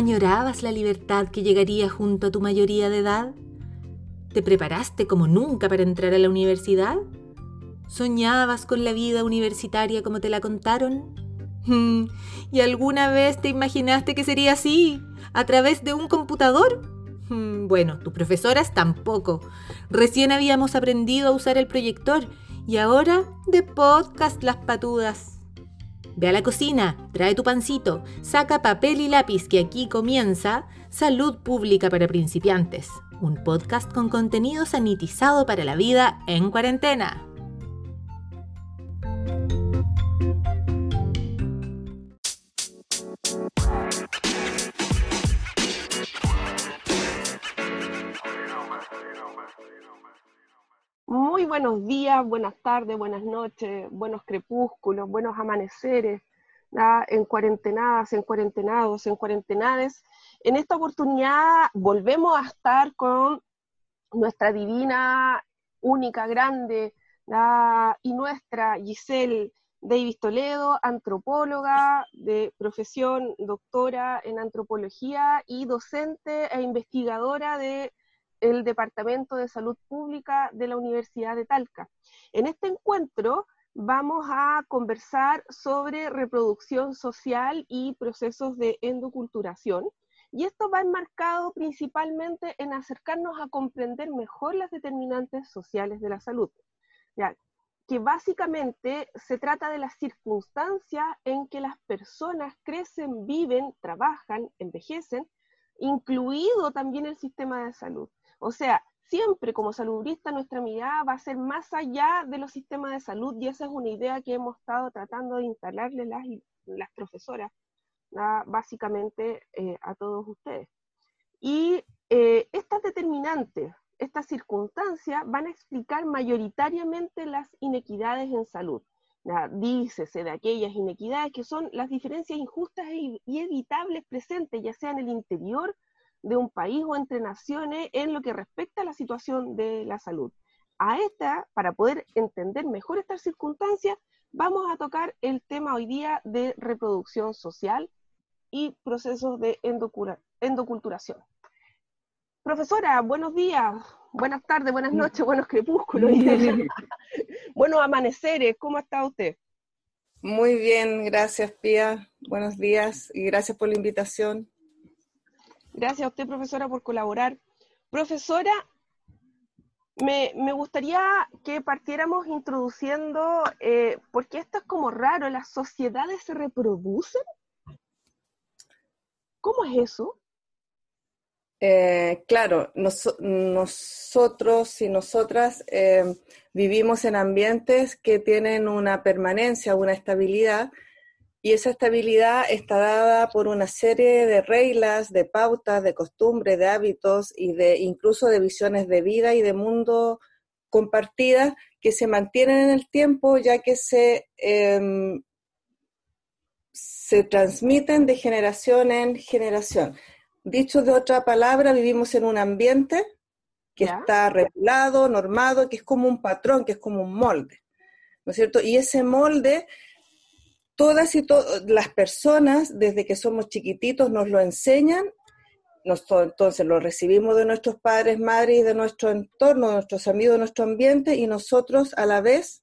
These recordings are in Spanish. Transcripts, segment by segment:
¿Añorabas la libertad que llegaría junto a tu mayoría de edad? ¿Te preparaste como nunca para entrar a la universidad? ¿Soñabas con la vida universitaria como te la contaron? Hmm, ¿Y alguna vez te imaginaste que sería así? ¿A través de un computador? Hmm, bueno, tus profesoras tampoco. Recién habíamos aprendido a usar el proyector y ahora de podcast las patudas. Ve a la cocina, trae tu pancito, saca papel y lápiz que aquí comienza Salud Pública para Principiantes, un podcast con contenido sanitizado para la vida en cuarentena. Muy buenos días, buenas tardes, buenas noches, buenos crepúsculos, buenos amaneceres, en cuarentenadas, en cuarentenados, en cuarentenades. En esta oportunidad volvemos a estar con nuestra divina, única, grande y nuestra Giselle Davis Toledo, antropóloga de profesión, doctora en antropología y docente e investigadora de el Departamento de Salud Pública de la Universidad de Talca. En este encuentro vamos a conversar sobre reproducción social y procesos de endoculturación. Y esto va enmarcado principalmente en acercarnos a comprender mejor las determinantes sociales de la salud. Ya, que básicamente se trata de las circunstancias en que las personas crecen, viven, trabajan, envejecen, incluido también el sistema de salud. O sea, siempre como saludista nuestra mirada va a ser más allá de los sistemas de salud y esa es una idea que hemos estado tratando de instalarle las, las profesoras, básicamente eh, a todos ustedes. Y eh, estas determinantes, estas circunstancias van a explicar mayoritariamente las inequidades en salud. Dícese de aquellas inequidades que son las diferencias injustas y evitables presentes, ya sea en el interior de un país o entre naciones en lo que respecta a la situación de la salud. A esta, para poder entender mejor estas circunstancias, vamos a tocar el tema hoy día de reproducción social y procesos de endoculturación. Profesora, buenos días, buenas tardes, buenas noches, buenos crepúsculos, buenos amaneceres, ¿cómo está usted? Muy bien, gracias Pía, buenos días y gracias por la invitación. Gracias a usted, profesora, por colaborar. Profesora, me, gustaría que partiéramos introduciendo, eh, porque esto es como raro, ¿las sociedades se reproducen? ¿Cómo es eso? Eh, claro, nosotros y nosotras eh, vivimos en ambientes que tienen una permanencia, una estabilidad, y esa estabilidad está dada por una serie de reglas, de pautas, de costumbres, de hábitos y de incluso de visiones de vida y de mundo compartidas que se mantienen en el tiempo ya que se, em, se transmiten de generación en generación. Dicho de otra palabra, vivimos en un ambiente que está regulado, normado, que es como un patrón, que es como un molde, ¿no es cierto? Y ese molde todas y todas las personas, desde que somos chiquititos, nos lo enseñan, entonces lo recibimos de nuestros padres, madres de nuestro entorno, de nuestros amigos, de nuestro ambiente, y nosotros a la vez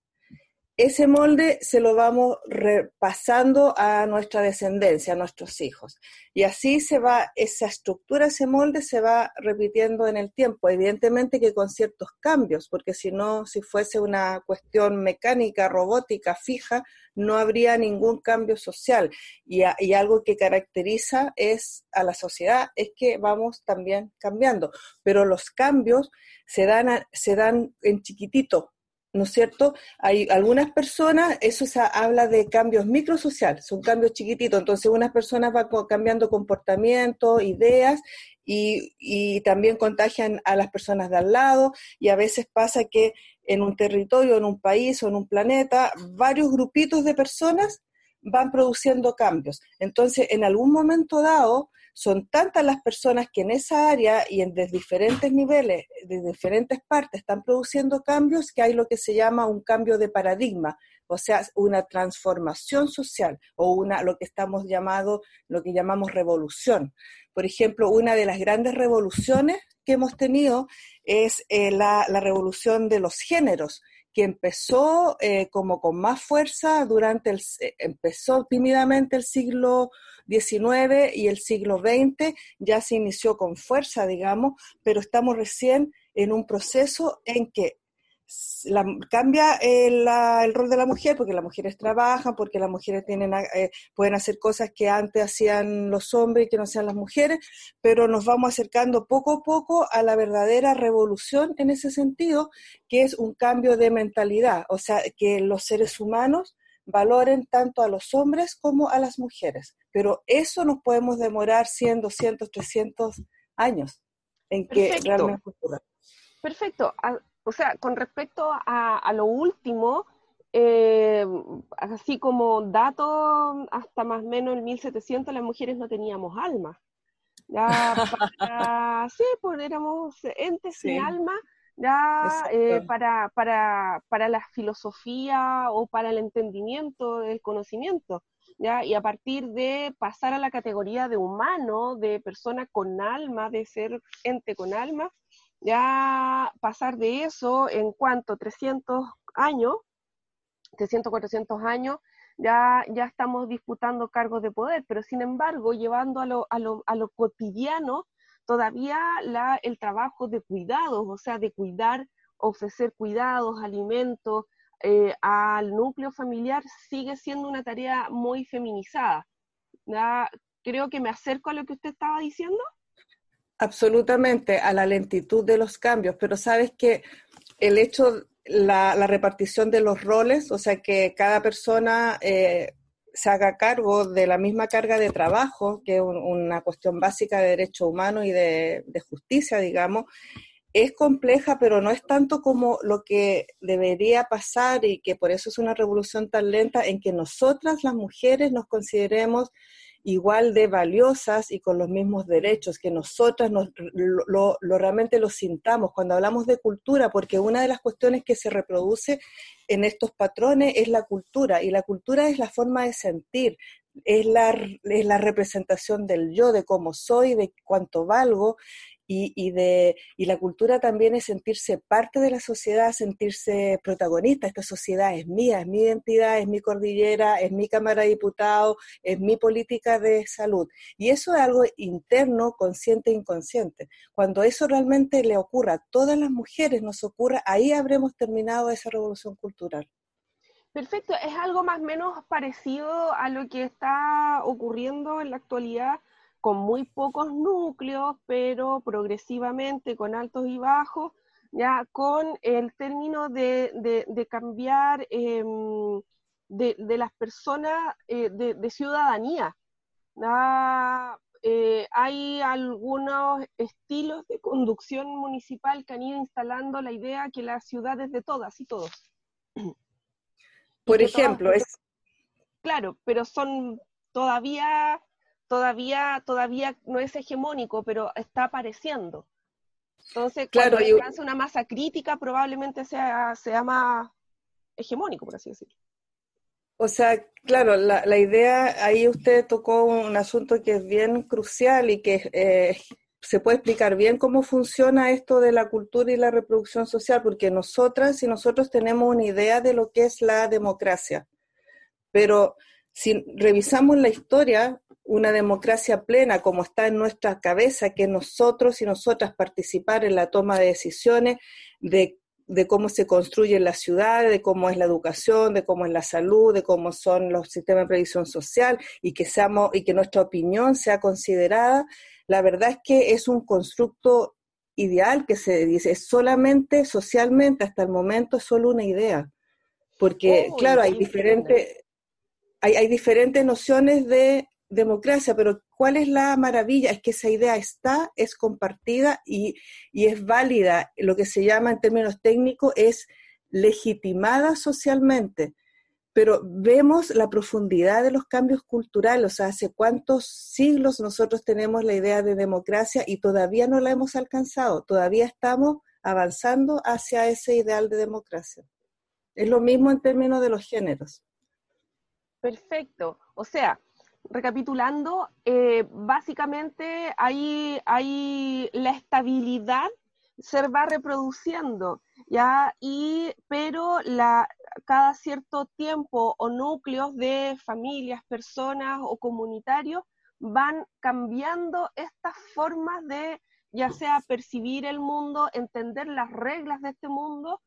ese molde se lo vamos repasando a nuestra descendencia, a nuestros hijos. Y así se va, esa estructura, ese molde se va repitiendo en el tiempo, evidentemente que con ciertos cambios, porque si no, si fuese una cuestión mecánica, robótica, fija, no habría ningún cambio social. Y, y algo que caracteriza es a la sociedad es que vamos también cambiando, pero los cambios se dan, se dan en chiquitito, ¿no es cierto? Hay algunas personas, eso se habla de cambios microsociales, son cambios chiquititos, entonces unas personas van cambiando comportamiento, ideas y, y, también contagian a las personas de al lado y a veces pasa que en un territorio, en un país o en un planeta, varios grupitos de personas van produciendo cambios. Entonces, en algún momento dado, son tantas las personas que en esa área y en diferentes niveles, de diferentes partes, están produciendo cambios que hay lo que se llama un cambio de paradigma. o sea, una transformación social o una lo que estamos llamado, lo que llamamos revolución. Por ejemplo, una de las grandes revoluciones que hemos tenido es eh, la, revolución de los géneros, que empezó eh, como con más fuerza durante el, empezó tímidamente el siglo XIX y el siglo XX, ya se inició con fuerza, digamos, pero estamos recién en un proceso en que cambia el, rol de la mujer porque las mujeres trabajan, porque las mujeres tienen, eh, pueden hacer cosas que antes hacían los hombres y que no sean las mujeres, pero nos vamos acercando poco a poco a la verdadera revolución en ese sentido, que es un cambio de mentalidad, o sea, que los seres humanos valoren tanto a los hombres como a las mujeres. Pero eso nos podemos demorar 100, 200, 300 años en que realmente ocurra. Perfecto. O sea, con respecto a, lo último, eh, así como dato, hasta más o menos el 1700 las mujeres no teníamos alma. Ya sí, pues éramos entes sin alma, ya eh, para, para, para la filosofía o para el entendimiento del conocimiento. ¿Ya? Y a partir de pasar a la categoría de humano, de persona con alma, de ser ente con alma, ya pasar de eso en cuanto 300 años, 300, 400 años, ya, ya estamos disputando cargos de poder, pero sin embargo, llevando a lo, a lo, a lo cotidiano, todavía la, el trabajo de cuidados, o sea, de cuidar, ofrecer cuidados, alimentos eh, al núcleo familiar, sigue siendo una tarea muy feminizada. Creo que me acerco a lo que usted estaba diciendo. Absolutamente, a la lentitud de los cambios, pero sabes que el hecho, la, la repartición de los roles, o sea, que cada persona eh, se haga cargo de la misma carga de trabajo, que es una cuestión básica de derecho humano y de justicia, digamos, es compleja, pero no es tanto como lo que debería pasar y que por eso es una revolución tan lenta en que nosotras las mujeres nos consideremos igual de valiosas y con los mismos derechos, que nosotras nos, lo, realmente lo sintamos cuando hablamos de cultura, porque una de las cuestiones que se reproduce en estos patrones es la cultura, y la cultura es la forma de sentir, es la, es la representación del yo, de cómo soy, de cuánto valgo, y, de, y la cultura también es sentirse parte de la sociedad, sentirse protagonista. Esta sociedad es mía, es mi identidad, es mi cordillera, es mi Cámara de Diputados, es mi política de salud. Y eso es algo interno, consciente e inconsciente. Cuando eso realmente le ocurra a todas las mujeres, nos ocurra, ahí habremos terminado esa revolución cultural. Perfecto, es algo más o menos parecido a lo que está ocurriendo en la actualidad con muy pocos núcleos, pero progresivamente con altos y bajos, ya con el término de, cambiar em, de, las personas eh, de, ciudadanía. Eh, hay algunos estilos de conducción municipal que han ido instalando la idea que la ciudad es de todas y todos. Por ejemplo, es... Claro, pero son todavía todavía, todavía no es hegemónico, pero está apareciendo. Entonces, cuando alcanza una masa crítica, probablemente sea, sea más hegemónico, por así decirlo. O sea, claro, la, la, idea, ahí usted tocó un asunto que es bien crucial y que eh, se puede explicar bien cómo funciona esto de la cultura y la reproducción social, porque nosotras y nosotros tenemos una idea de lo que es la democracia, pero si revisamos la historia, una democracia plena como está en nuestra cabeza, que nosotros y nosotras participar en la toma de decisiones de, cómo se construyen las ciudades, de cómo es la educación, de cómo es la salud, de cómo son los sistemas de previsión social y que, seamos, y que nuestra opinión sea considerada, la verdad es que es un constructo ideal que se dice, es solamente socialmente hasta el momento es solo una idea. Porque, oh, claro, hay diferentes, hay, hay diferentes nociones de democracia, pero ¿cuál es la maravilla? Es que esa idea está, es compartida y, es válida. Lo que se llama en términos técnicos es legitimada socialmente. Pero vemos la profundidad de los cambios culturales, o sea, hace cuántos siglos nosotros tenemos la idea de democracia y todavía no la hemos alcanzado, todavía estamos avanzando hacia ese ideal de democracia. Es lo mismo en términos de los géneros. Perfecto. O sea, recapitulando, eh, básicamente hay la estabilidad se va reproduciendo, ¿ya? Y, pero la, cada cierto tiempo o núcleos de familias, personas o comunitarios van cambiando estas formas de ya sea percibir el mundo, entender las reglas de este mundo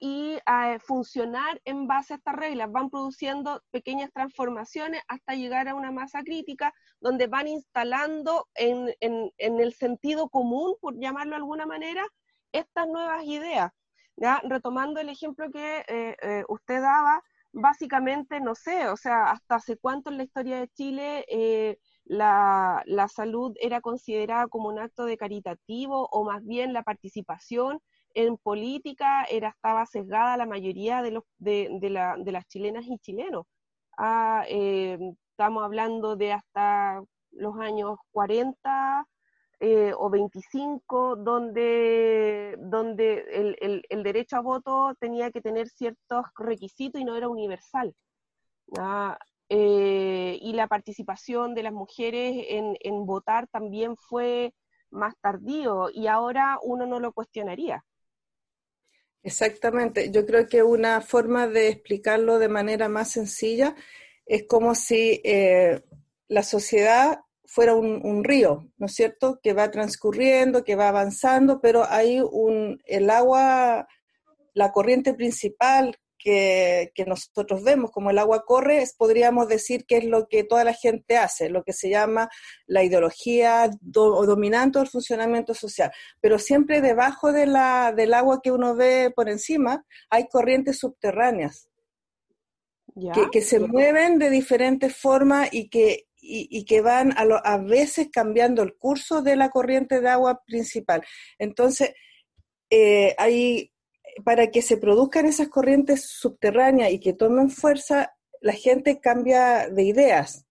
y eh, funcionar en base a estas reglas. Van produciendo pequeñas transformaciones hasta llegar a una masa crítica donde van instalando en, el sentido común, por llamarlo de alguna manera, estas nuevas ideas. ¿ya? Retomando el ejemplo que eh, eh, usted daba, básicamente, no sé, o sea, hasta hace cuánto en la historia de Chile la, la, salud era considerada como un acto de caritativo o más bien la participación en política era, estaba sesgada la mayoría de, los, de, de, las chilenas y chilenos. Ah, eh, estamos hablando de hasta los años 40 eh, o 25, donde, donde el, el, el, derecho a voto tenía que tener ciertos requisitos y no era universal. Ah, eh, y la participación de las mujeres en, en votar también fue más tardío y ahora uno no lo cuestionaría. Exactamente. Yo creo que una forma de explicarlo de manera más sencilla es como si eh, la sociedad fuera un, río, ¿no es cierto? Que va transcurriendo, que va avanzando, pero hay un, el agua, la corriente principal que, nosotros vemos, como el agua corre, podríamos decir que es lo que toda la gente hace, lo que se llama la ideología o dominante del funcionamiento social. Pero siempre debajo de la, del agua que uno ve por encima hay corrientes subterráneas que, se mueven de diferentes formas y que, y, que van a, a veces cambiando el curso de la corriente de agua principal. Entonces, eh, hay para que se produzcan esas corrientes subterráneas y que tomen fuerza, la gente cambia de ideas,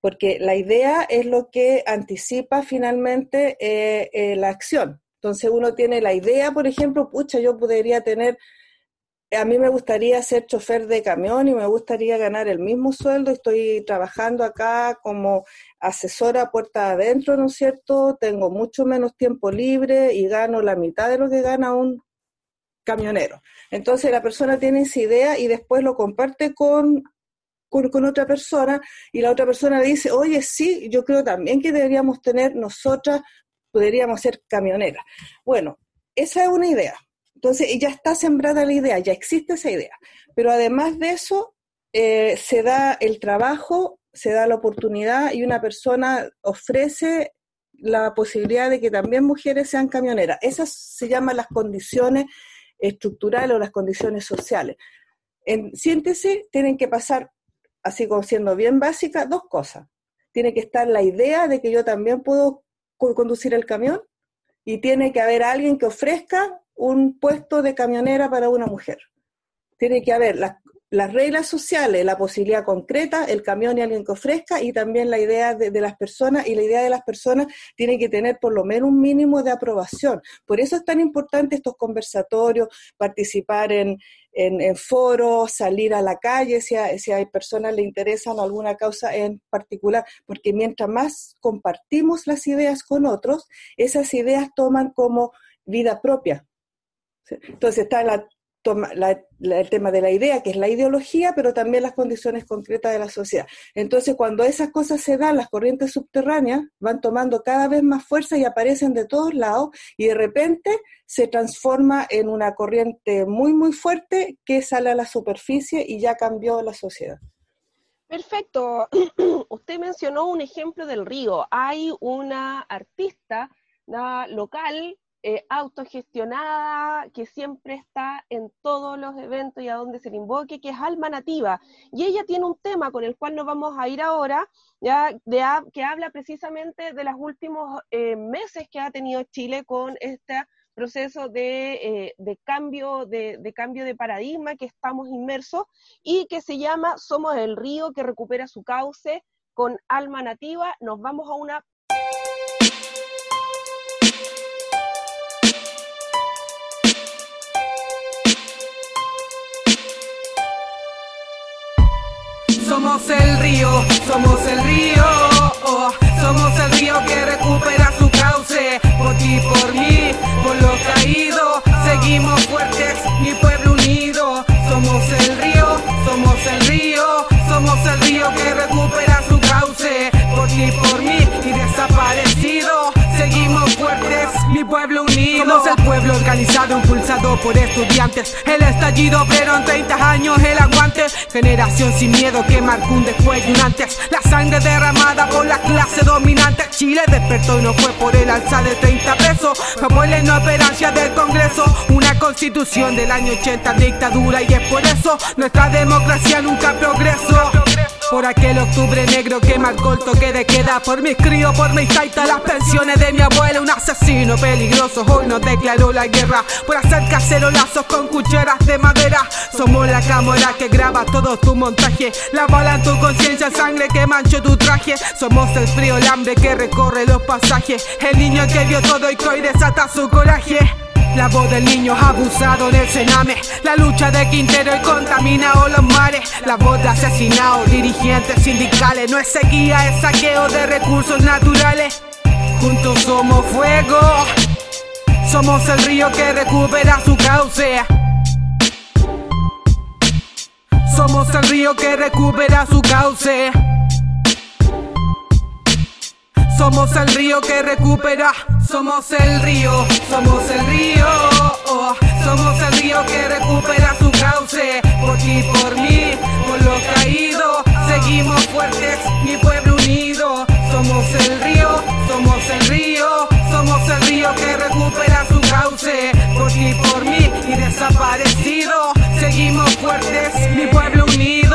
porque la idea es lo que anticipa finalmente eh, eh, la acción. Entonces uno tiene la idea, por ejemplo, pucha, yo podría tener, a mí me gustaría ser chofer de camión y me gustaría ganar el mismo sueldo, estoy trabajando acá como asesora puerta adentro, ¿no es cierto? Tengo mucho menos tiempo libre y gano la mitad de lo que gana un camionero. Entonces la persona tiene esa idea y después lo comparte con, con, otra persona y la otra persona dice, oye, sí, yo creo también que deberíamos tener nosotras, podríamos ser camioneras. Bueno, esa es una idea. Entonces ya está sembrada la idea, ya existe esa idea. Pero además de eso, eh, se da el trabajo, se da la oportunidad y una persona ofrece la posibilidad de que también mujeres sean camioneras. Esas se llaman las condiciones estructural o las condiciones sociales. En síntesis, tienen que pasar, así como siendo bien básica, dos cosas. Tiene que estar la idea de que yo también puedo conducir el camión y tiene que haber alguien que ofrezca un puesto de camionera para una mujer. Tiene que haber las las reglas sociales, la posibilidad concreta, el camión y alguien que ofrezca y también la idea de, las personas y la idea de las personas tiene que tener por lo menos un mínimo de aprobación. Por eso es tan importante estos conversatorios, participar en, foros, salir a la calle si a, si hay personas le interesan alguna causa en particular, porque mientras más compartimos las ideas con otros, esas ideas toman como vida propia. Entonces está la el tema de la idea, que es la ideología, pero también las condiciones concretas de la sociedad. Entonces, cuando esas cosas se dan, las corrientes subterráneas van tomando cada vez más fuerza y aparecen de todos lados y de repente se transforma en una corriente muy, muy fuerte que sale a la superficie y ya cambió la sociedad. Perfecto. Usted mencionó un ejemplo del río. Hay una artista local eh, autogestionada, que siempre está en todos los eventos y a donde se le invoque, que es Alma Nativa. Y ella tiene un tema con el cual nos vamos a ir ahora, ya de, que habla precisamente de los últimos eh, meses que ha tenido Chile con este proceso de, eh, cambio, de, de, cambio de paradigma que estamos inmersos y que se llama Somos el río que recupera su cauce con alma nativa. Nos vamos a una Somos el río, somos el río, somos el río que recupera su cauce. Por ti, por mí, por lo caído, seguimos fuertes, mi pueblo unido. Somos el río, somos el río, somos el río que recupera su cauce. Por ti, por mí y desaparecido mi pueblo unido. Somos el pueblo organizado, impulsado por estudiantes. El estallido, pero en 30 años el aguante. Generación sin miedo que marcó un después y un antes. La sangre derramada por la clase dominante. Chile despertó y no fue por el alza de 30 pesos. Por la inoperancia del Congreso. Una constitución del año 80, dictadura. Y es por eso nuestra democracia nunca progresó. Por aquel octubre negro que marcó el toque de queda. Por mis críos, por mis taitas, las pensiones de mi abuela. Un asesino peligroso hoy nos declaró la guerra. Por hacer cacerolazos con cucheras de madera. Somos la cámara que graba todo tu montaje. La bala en tu conciencia, sangre que manchó tu traje. Somos el frío, el hambre que recorre los pasajes. El niño que vio todo y que hoy desata su coraje la voz del niño abusado en el cename. La lucha de Quintero y contaminado los mares. La voz de asesinados, dirigentes sindicales. No es sequía, es saqueo de recursos naturales. Juntos somos fuego. Somos el río que recupera su cauce. Somos el río que recupera su cauce. Somos el río que recupera, somos el río, somos el río, somos el río que recupera su cauce. Por ti, por mí, por lo caído, seguimos fuertes, mi pueblo unido. Somos el río, somos el río, somos el río que recupera su cauce. Por ti, por mí y desaparecido, seguimos fuertes, mi pueblo unido.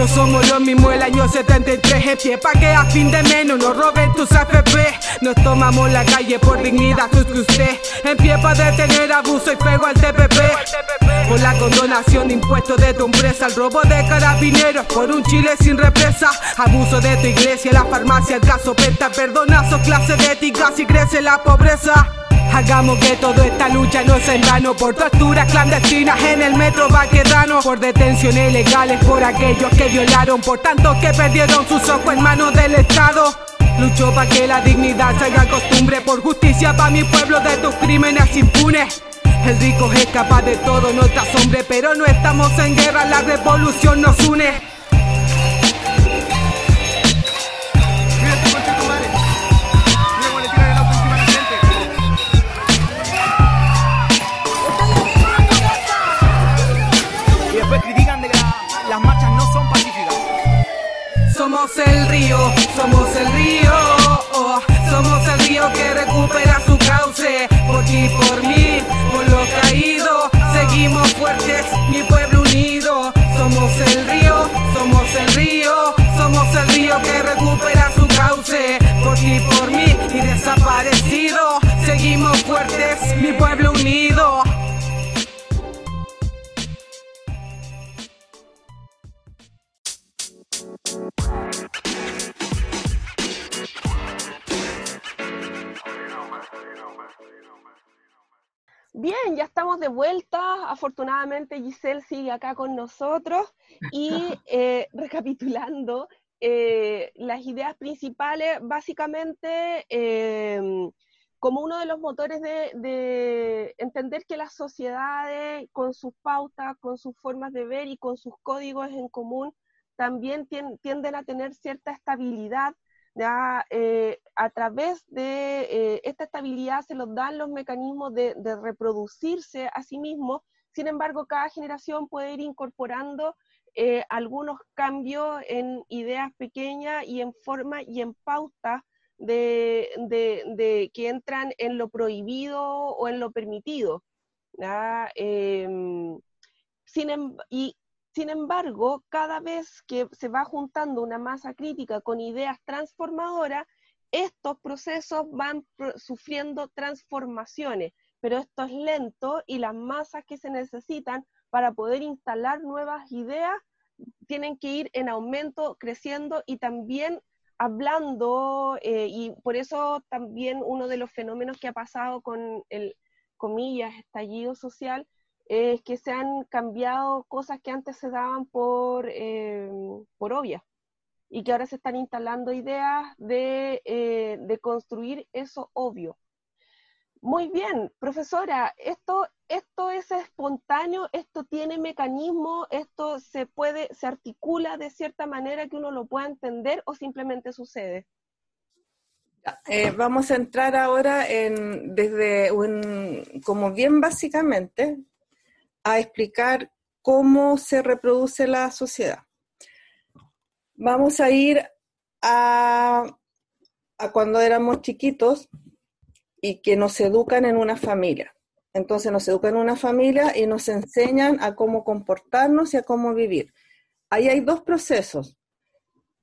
No somos los mismos el año 73 en pie Pa' que a fin de menos nos roben tus AFP Nos tomamos la calle por dignidad que usted. En pie para detener abuso y pego al TPP Por la condonación de impuestos de tu empresa El robo de carabineros por un Chile sin represa. Abuso de tu iglesia, la farmacia, el caso penta Perdonazo, clase de ética si crece la pobreza Hagamos que toda esta lucha no sea en vano. Por torturas clandestinas en el metro Baquedano Por detenciones ilegales por aquellos que violaron. Por tantos que perdieron sus ojos en manos del Estado. Lucho para que la dignidad se haga costumbre. Por justicia para mi pueblo de tus crímenes impunes. El rico es capaz de todo, no está hombre, pero no estamos en guerra, la revolución nos une. Somos el río, somos el río, somos el río que recupera su cauce. Por ti, por mí, por lo caído, seguimos fuertes, mi pueblo unido. Somos el río, somos el río, somos el río que recupera su cauce. Por ti, por mí y desaparecido, seguimos fuertes, mi pueblo unido. Bien, ya estamos de vuelta. Afortunadamente Giselle sigue acá con nosotros y eh, recapitulando eh, las ideas principales, básicamente em, como uno de los motores de, entender que las sociedades con sus pautas, con sus formas de ver y con sus códigos en común también tienden a tener cierta estabilidad ya, eh, a través de eh, esta estabilidad se los dan los mecanismos de, reproducirse a sí mismos, sin embargo, cada generación puede ir incorporando eh, algunos cambios en ideas pequeñas y en forma y en pauta de, que entran en lo prohibido o en lo permitido. Em, sin, em, y sin embargo, cada vez que se va juntando una masa crítica con ideas transformadoras, estos procesos van sufriendo transformaciones, pero esto es lento y las masas que se necesitan para poder instalar nuevas ideas tienen que ir en aumento, creciendo y también hablando, eh, y por eso también uno de los fenómenos que ha pasado con el, comillas, estallido social, es que se han cambiado cosas que antes se daban por, eh, por obvias y que ahora se están instalando ideas de, eh, de construir eso obvio. Muy bien, profesora, esto, esto es espontáneo, esto tiene mecanismo, esto se puede, se articula de cierta manera que uno lo pueda entender o simplemente sucede. Eh, vamos a entrar ahora en, desde un, como bien básicamente, a explicar cómo se reproduce la sociedad. Vamos a ir a, cuando éramos chiquitos y que nos educan en una familia. Entonces nos educan en una familia y nos enseñan a cómo comportarnos y a cómo vivir. Ahí hay dos procesos.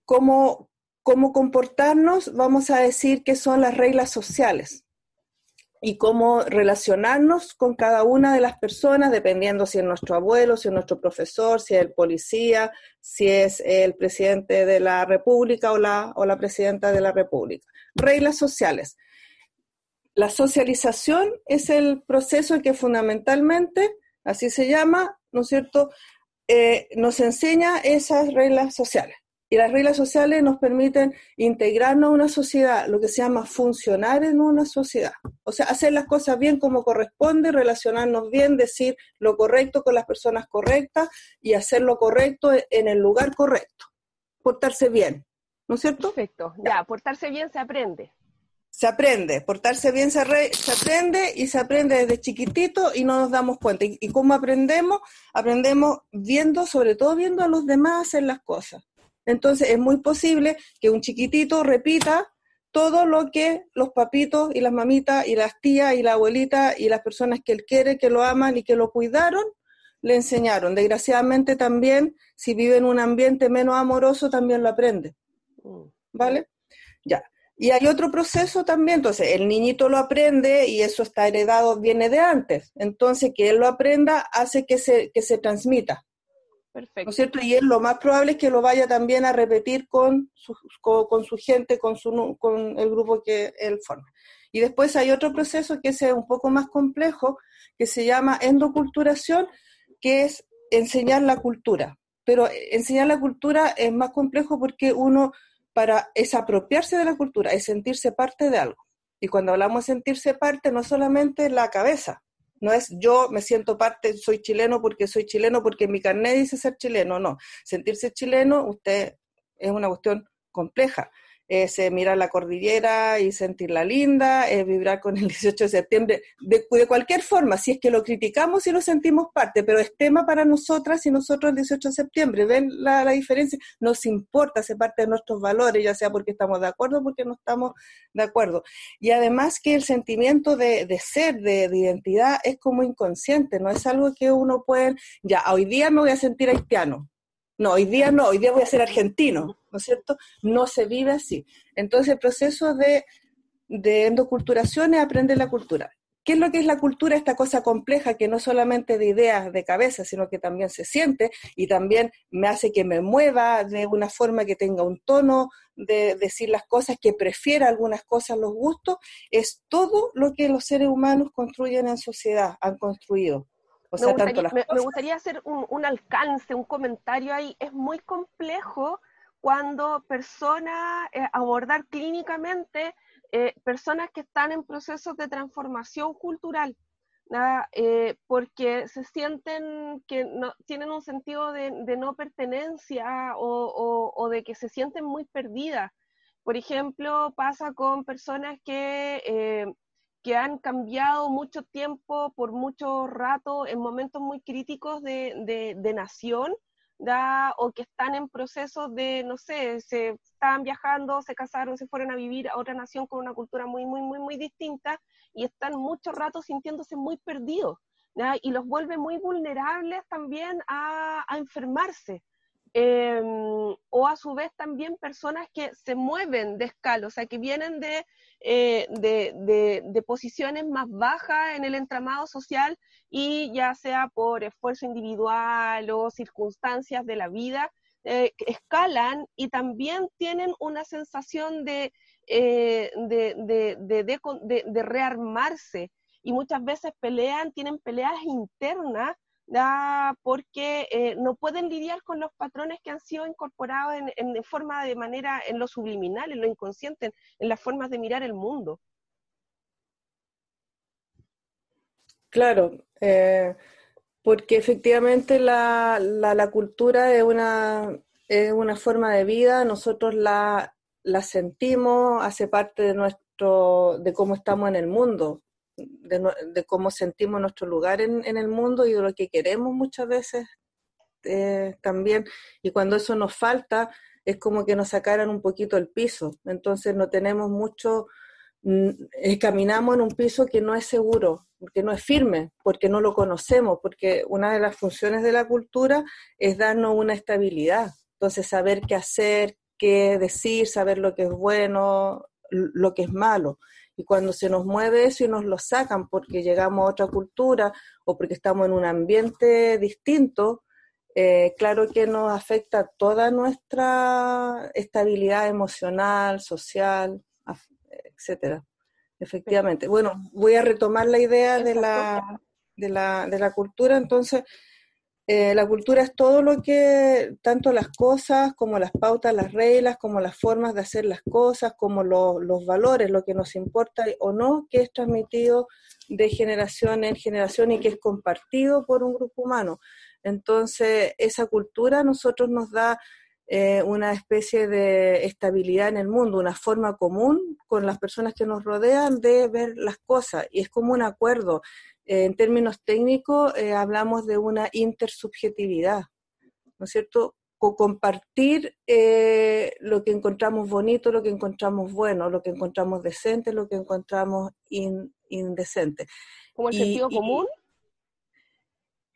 Cómo comportarnos, vamos a decir que son las reglas sociales y cómo relacionarnos con cada una de las personas, dependiendo si es nuestro abuelo, si es nuestro profesor, si es el policía, si es el presidente de la República o la, o la presidenta de la República. Reglas sociales. La socialización es el proceso que fundamentalmente, así se llama, ¿no es cierto?, eh, nos enseña esas reglas sociales. Y las reglas sociales nos permiten integrarnos a una sociedad, lo que se llama funcionar en una sociedad. O sea, hacer las cosas bien como corresponde, relacionarnos bien, decir lo correcto con las personas correctas y hacer lo correcto en el lugar correcto. Portarse bien, ¿no es cierto? Perfecto, ya, portarse bien se aprende. Se aprende, portarse bien se, se, aprende y se aprende desde chiquitito y no nos damos cuenta. ¿Y, ¿Y cómo aprendemos? Aprendemos viendo, sobre todo viendo a los demás hacer las cosas. Entonces es muy posible que un chiquitito repita todo lo que los papitos y las mamitas y las tías y la abuelita y las personas que él quiere, que lo aman y que lo cuidaron, le enseñaron. Desgraciadamente también, si vive en un ambiente menos amoroso, también lo aprende. ¿Vale? Ya. Y hay otro proceso también, entonces el niñito lo aprende y eso está heredado, viene de antes. Entonces que él lo aprenda hace que se, que se transmita. Perfecto. ¿No es cierto? Y él lo más probable es que lo vaya también a repetir con su, con, su gente, con, su, con el grupo que él forma. Y después hay otro proceso que es un poco más complejo, que se llama endoculturación, que es enseñar la cultura. Pero enseñar la cultura es más complejo porque uno, para, es apropiarse de la cultura, es sentirse parte de algo. Y cuando hablamos de sentirse parte, no solamente la cabeza, no es yo me siento parte, soy chileno porque soy chileno, porque mi carnet dice ser chileno, no. Sentirse chileno, usted es una cuestión compleja es eh, mirar la cordillera y sentirla linda, es vibrar con el 18 de septiembre, de, de, cualquier forma, si es que lo criticamos y lo sentimos parte, pero es tema para nosotras y nosotros el 18 de septiembre, ¿ven la, diferencia? Nos importa, ser parte de nuestros valores, ya sea porque estamos de acuerdo o porque no estamos de acuerdo. Y además que el sentimiento de, de ser, de, de, identidad, es como inconsciente, no es algo que uno puede, ya, hoy día me voy a sentir haitiano, no, hoy día no, hoy día voy a ser argentino, ¿no es cierto? No se vive así. Entonces el proceso de, de endoculturación es aprender la cultura. ¿Qué es lo que es la cultura? Esta cosa compleja que no solamente de ideas de cabeza, sino que también se siente y también me hace que me mueva de una forma que tenga un tono de decir las cosas, que prefiera algunas cosas, los gustos, es todo lo que los seres humanos construyen en sociedad, han construido me, gustaría, hacer un, alcance, un comentario ahí. Es muy complejo cuando personas, eh, abordar clínicamente eh, personas que están en procesos de transformación cultural, eh, porque se sienten que no, tienen un sentido de, no pertenencia o, de que se sienten muy perdidas. Por ejemplo, pasa con personas que que han cambiado mucho tiempo, por mucho rato, en momentos muy críticos de, de, nación, ¿da? o que están en procesos de, no sé, se están viajando, se casaron, se fueron a vivir a otra nación con una cultura muy, muy, muy, muy distinta y están mucho rato sintiéndose muy perdidos. Y los vuelve muy vulnerables también a, a enfermarse. Em, o a su vez también personas que se mueven de escala, o sea, que vienen de, eh, de, posiciones más bajas en el entramado social y ya sea por esfuerzo individual o circunstancias de la vida, eh, escalan y también tienen una sensación de, eh, de, rearmarse. Y muchas veces pelean, tienen peleas internas porque eh, no pueden lidiar con los patrones que han sido incorporados en, forma de manera, en lo subliminal, en lo inconsciente, en las formas de mirar el mundo. Claro, eh, porque efectivamente la, la, cultura es una, es una forma de vida, nosotros la, la sentimos, hace parte de nuestro, de cómo estamos en el mundo de, cómo sentimos nuestro lugar en, el mundo y de lo que queremos muchas veces eh, también. Y cuando eso nos falta, es como que nos sacaran un poquito el piso. Entonces no tenemos mucho, mm, eh, caminamos en un piso que no es seguro, que no es firme, porque no lo conocemos, porque una de las funciones de la cultura es darnos una estabilidad. Entonces saber qué hacer, qué decir, saber lo que es bueno, lo que es malo. Y cuando se nos mueve eso y nos lo sacan porque llegamos a otra cultura o porque estamos en un ambiente distinto, eh, claro que nos afecta toda nuestra estabilidad emocional, social, etcétera. Efectivamente. Bueno, voy a retomar la idea de la, de la, de la cultura. Entonces, eh, la cultura es todo lo que, tanto las cosas como las pautas, las reglas, como las formas de hacer las cosas, como los valores, lo que nos importa o no, que es transmitido de generación en generación y que es compartido por un grupo humano. Entonces, esa cultura a nosotros nos da eh, una especie de estabilidad en el mundo, una forma común con las personas que nos rodean de ver las cosas. Y es como un acuerdo en términos técnicos eh, hablamos de una intersubjetividad, ¿no es cierto? O compartir eh, lo que encontramos bonito, lo que encontramos bueno, lo que encontramos decente, lo que encontramos indecente. ¿Como el sentido común?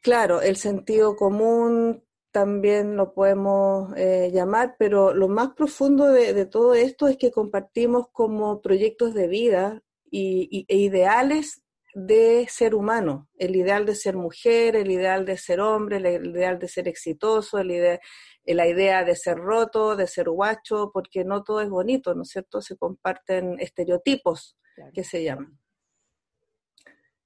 claro, el sentido común también lo podemos eh, llamar, pero lo más profundo de, todo esto es que compartimos como proyectos de vida y, e ideales de ser humano, el ideal de ser mujer, el ideal de ser hombre, el ideal de ser exitoso, el idea, la idea de ser roto, de ser guacho, porque no todo es bonito, ¿no es cierto? Se comparten estereotipos que se llaman.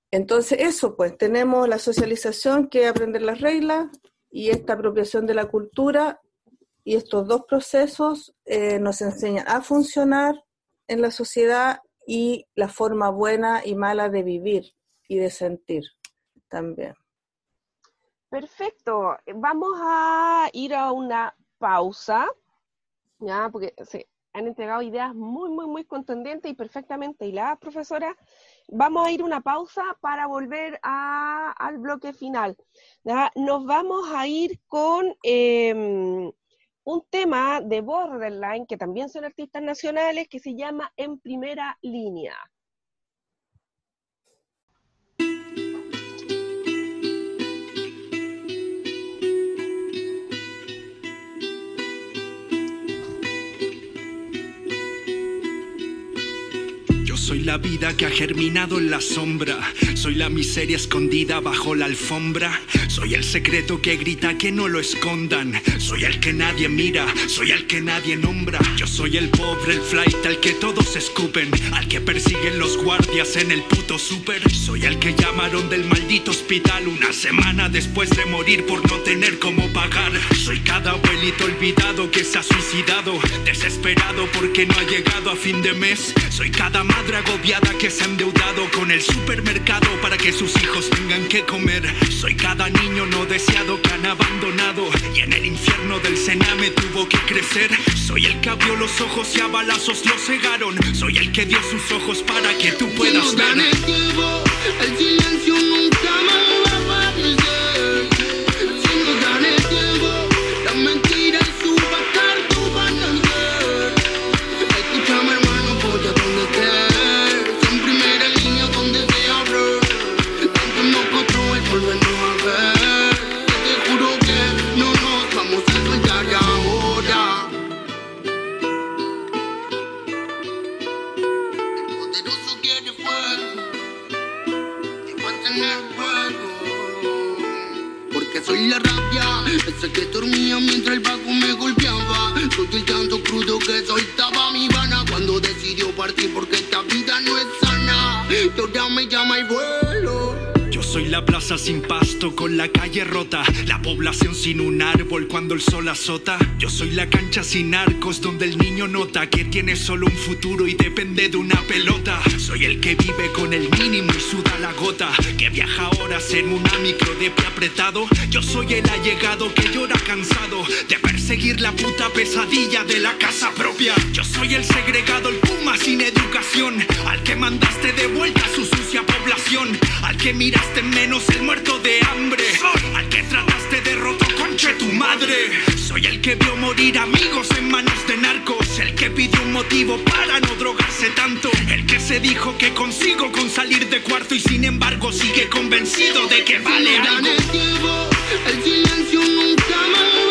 Entonces, eso, pues, tenemos la socialización que es aprender las reglas y esta apropiación de la cultura y estos dos procesos eh, nos enseñan a funcionar en la sociedad y la forma buena y mala de vivir y de sentir también. Perfecto. Vamos a ir a una pausa, ya, porque se han entregado ideas muy, muy, muy contundentes y perfectamente hiladas, profesora. Vamos a ir una pausa para volver al bloque final. Nos vamos a ir con em, un tema de Borderline, que también son artistas nacionales, que se llama En Primera Línea. La vida que ha germinado en la sombra. Soy la miseria escondida bajo la alfombra. Soy el secreto que grita que no lo escondan. Soy el que nadie mira, soy el que nadie nombra. Yo soy el pobre, el flight al que todos escupen. Al que persiguen los guardias en el puto super. Soy el que llamaron del maldito hospital una semana después de morir por no tener cómo pagar. Soy cada abuelito olvidado que se ha suicidado. Desesperado porque no ha llegado a fin de mes. Soy cada madre agobiada que se ha endeudado con el supermercado para que sus hijos tengan que comer. Soy cada niño no deseado que han abandonado y en el infierno del Sename tuvo que crecer. Soy el que abrió los ojos y a balazos los cegaron. Soy el que dio sus ojos para que tú puedas ver. El silencio nunca que me llama y vuelo. La plaza sin pasto, con la calle rota, la población sin un árbol cuando el sol azota. Yo soy la cancha sin arcos, donde el niño nota que tiene solo un futuro y depende de una pelota. Soy el que vive con el mínimo y suda la gota, que viaja horas en una micro de pie apretado. Yo soy el allegado que llora cansado de perseguir la puta pesadilla de la casa propia. Yo soy el segregado, el puma sin educación, al que mandaste de vuelta a su sucia población, al que miraste menos el muerto de hambre. Soy al que trataste de roto conche tu madre. Soy el que vio morir amigos en manos de narcos. El que pidió un motivo para no drogarse tanto. El que se dijo que consigo con salir de cuarto y sin embargo sigue convencido de que vale algo. el tiempo, el silencio nunca más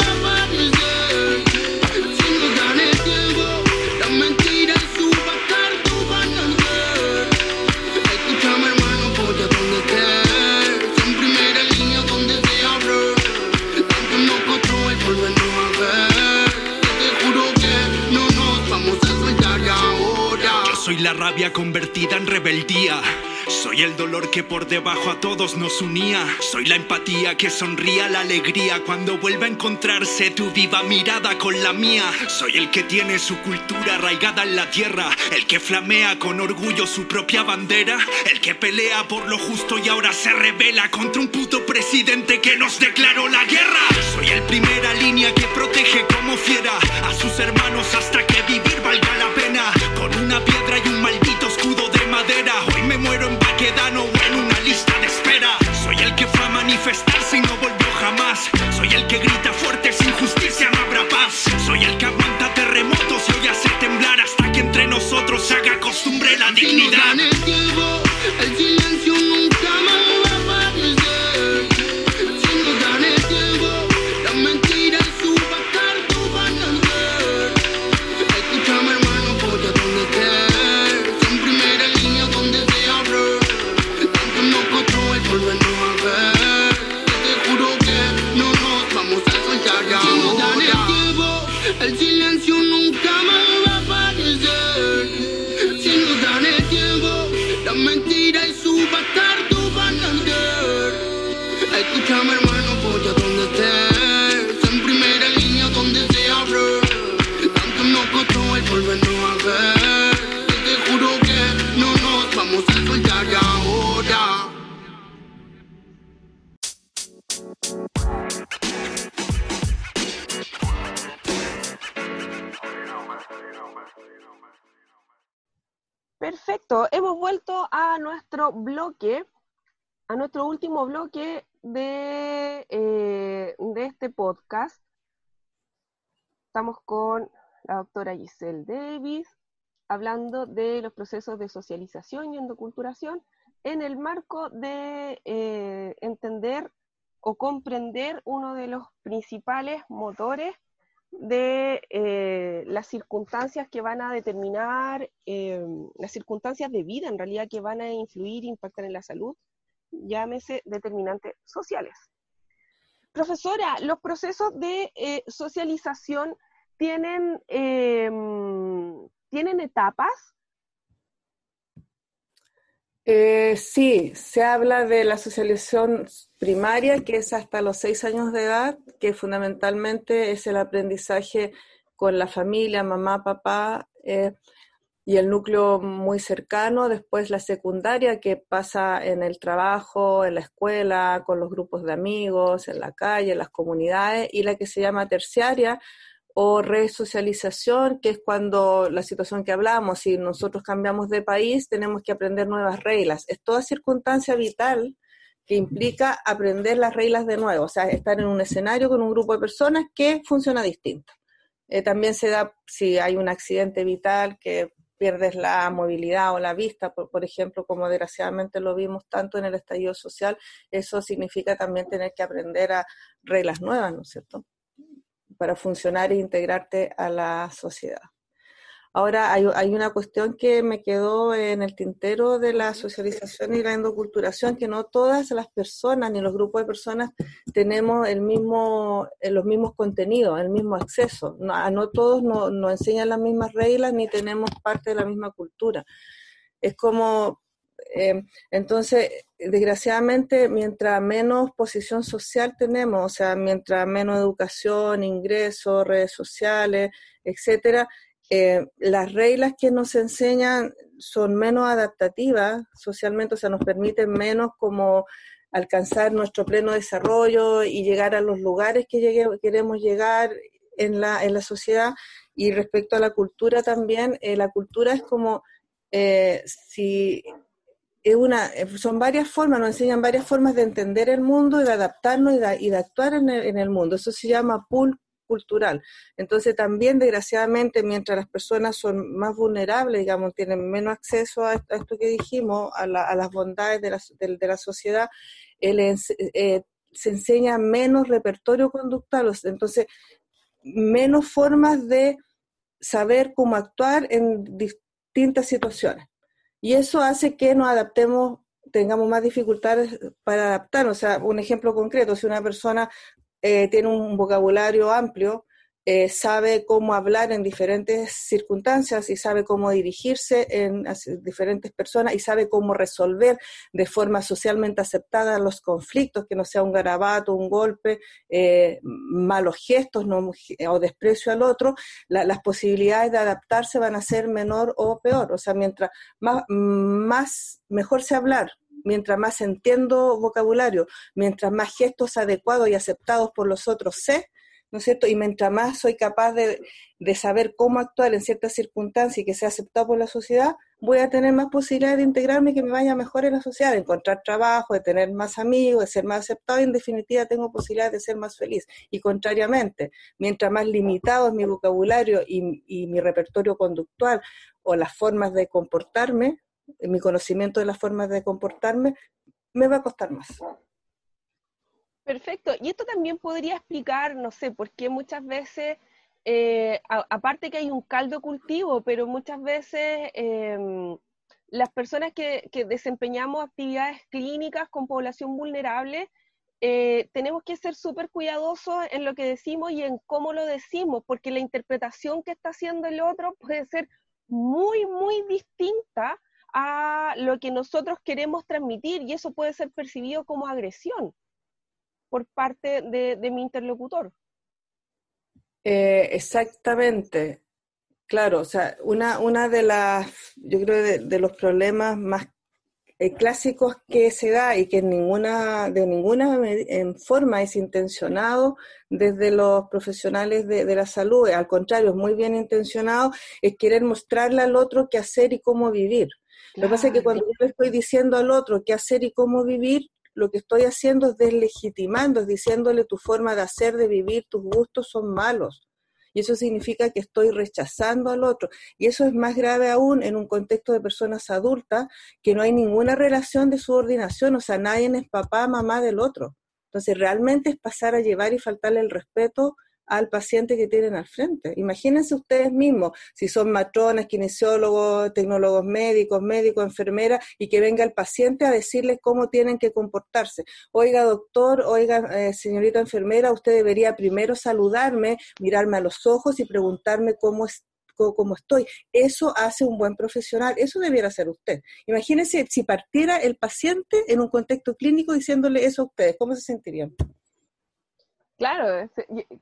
rabia convertida en rebeldía. Soy el dolor que por debajo a todos nos unía. Soy la empatía que sonría la alegría cuando vuelve a encontrarse tu viva mirada con la mía. Soy el que tiene su cultura arraigada en la tierra. El que flamea con orgullo su propia bandera. El que pelea por lo justo y ahora se revela contra un puto presidente que nos declaró la guerra. Soy el primera línea que protege como fiera a sus hermanos hasta que vivir valga la pena. Una piedra y un maldito escudo de madera. Hoy me muero en Baquedano o en una lista de espera. Soy el que fue a manifestarse y no volvió jamás. Soy el que grita fuerte, sin justicia no habrá paz. Soy el que aguanta terremotos y hoy hace temblar hasta que entre nosotros se haga costumbre la dignidad. Silencio nunca más va a aparecer. Si nos dan el tiempo, las mentiras y su bastardo van a ser. Escúchame hermano, a nuestro bloque, a nuestro último bloque de, eh, de este podcast. Estamos con la doctora Giselle Davis hablando de los procesos de socialización y endoculturación en el marco de eh, entender o comprender uno de los principales motores de eh, las circunstancias que van a determinar, eh, las circunstancias de vida en realidad que van a influir, impactar en la salud, llámese determinantes sociales. Profesora, los procesos de eh, socialización tienen, eh, tienen etapas. Eh, sí, se habla de la socialización primaria, que es hasta los seis años de edad, que fundamentalmente es el aprendizaje con la familia, mamá, papá eh, y el núcleo muy cercano. Después la secundaria, que pasa en el trabajo, en la escuela, con los grupos de amigos, en la calle, en las comunidades. Y la que se llama terciaria, o resocialización, que es cuando la situación que hablamos, si nosotros cambiamos de país, tenemos que aprender nuevas reglas. Es toda circunstancia vital que implica aprender las reglas de nuevo, o sea, estar en un escenario con un grupo de personas que funciona distinto. Eh, también se da si hay un accidente vital que pierdes la movilidad o la vista, por, por ejemplo, como desgraciadamente lo vimos tanto en el estallido social, eso significa también tener que aprender a reglas nuevas, ¿no es cierto? Para funcionar e integrarte a la sociedad. Ahora, hay, hay, una cuestión que me quedó en el tintero de la socialización y la endoculturación, que no todas las personas ni los grupos de personas tenemos el mismo, los mismos contenidos, el mismo acceso. No, no todos nos no enseñan las mismas reglas ni tenemos parte de la misma cultura. Es como Eh, entonces, desgraciadamente, mientras menos posición social tenemos, o sea, mientras menos educación, ingresos, redes sociales, etcétera, eh, las reglas que nos enseñan son menos adaptativas socialmente, o sea, nos permiten menos como alcanzar nuestro pleno desarrollo y llegar a los lugares que queremos llegar en la, en la sociedad. Y respecto a la cultura también, eh, la cultura es como eh, si es una, eh, son varias formas, nos enseñan varias formas de entender el mundo y de adaptarnos y de, actuar en el, en el, mundo. Eso se llama pool cultural. Entonces también, desgraciadamente, mientras las personas son más vulnerables, digamos, tienen menos acceso a, esto que dijimos, a, las bondades de la, la sociedad, eh, se enseña menos repertorio conductual, entonces menos formas de saber cómo actuar en distintas situaciones. Y eso hace que nos adaptemos, tengamos más dificultades para adaptarnos. O sea, un ejemplo concreto, si una persona eh, tiene un vocabulario amplio, eh, sabe cómo hablar en diferentes circunstancias y sabe cómo dirigirse en diferentes personas y sabe cómo resolver de forma socialmente aceptada los conflictos, que no sea un garabato, un golpe, eh, malos gestos o desprecio al otro, las posibilidades de adaptarse van a ser menor o peor. O sea, mientras más, más mejor se hablar, mientras más entiendo vocabulario, mientras más gestos adecuados y aceptados por los otros sé, ¿no es cierto? Y mientras más soy capaz de, saber cómo actuar en ciertas circunstancias y que sea aceptado por la sociedad, voy a tener más posibilidades de integrarme y que me vaya mejor en la sociedad, de encontrar trabajo, de tener más amigos, de ser más aceptado y en definitiva tengo posibilidades de ser más feliz. Y contrariamente, mientras más limitado es mi vocabulario y, y mi repertorio conductual o las formas de comportarme, mi conocimiento de las formas de comportarme, me va a costar más. Perfecto. Y esto también podría explicar, no sé, por qué muchas veces, eh, aparte que hay un caldo cultivo, pero muchas veces em, las personas que, desempeñamos actividades clínicas con población vulnerable, eh, tenemos que ser súper cuidadosos en lo que decimos y en cómo lo decimos, porque la interpretación que está haciendo el otro puede ser muy, muy distinta a lo que nosotros queremos transmitir y eso puede ser percibido como agresión por parte de, mi interlocutor. Eh, exactamente. Claro, o sea, una, una de las, yo creo, de, los problemas más eh, clásicos que se da y que en ninguna, de ninguna en forma es intencionado desde los profesionales de, de, la salud, al contrario, es muy bien intencionado, es querer mostrarle al otro qué hacer y cómo vivir. Lo que pasa es que cuando yo le estoy diciendo al otro qué hacer y cómo vivir, lo que estoy haciendo es deslegitimando, es diciéndole tu forma de hacer, de vivir, tus gustos son malos. Y eso significa que estoy rechazando al otro. Y eso es más grave aún en un contexto de personas adultas, que no hay ninguna relación de subordinación, o sea, nadie es papá, mamá del otro. Entonces, realmente es pasar a llevar y faltarle el respeto al paciente que tienen al frente. Imagínense ustedes mismos, si son matronas, kinesiólogos, tecnólogos médicos, médicos, enfermeras, y que venga el paciente a decirles cómo tienen que comportarse. Oiga, doctor, oiga, eh, señorita enfermera, usted debería primero saludarme, mirarme a los ojos y preguntarme cómo cómo estoy. Eso hace un buen profesional, eso debiera ser usted. Imagínense si partiera el paciente en un contexto clínico diciéndole eso a ustedes, ¿cómo se sentirían? Claro,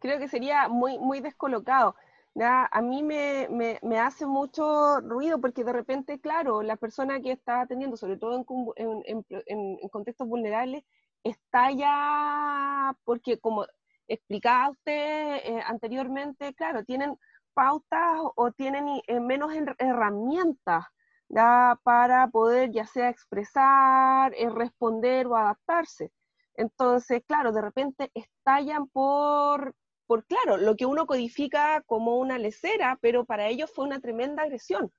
creo que sería muy, muy descolocado. A mí me, me, hace mucho ruido porque de repente, claro, la persona que está atendiendo, sobre todo en, en, contextos vulnerables, está ya, porque como explicaba usted eh, anteriormente, claro, tienen pautas o tienen eh, menos herramientas para poder ya sea expresar, eh, responder o adaptarse. Entonces, claro, de repente estallan por, por, claro, lo que uno codifica como una lecera, pero para ellos fue una tremenda agresión.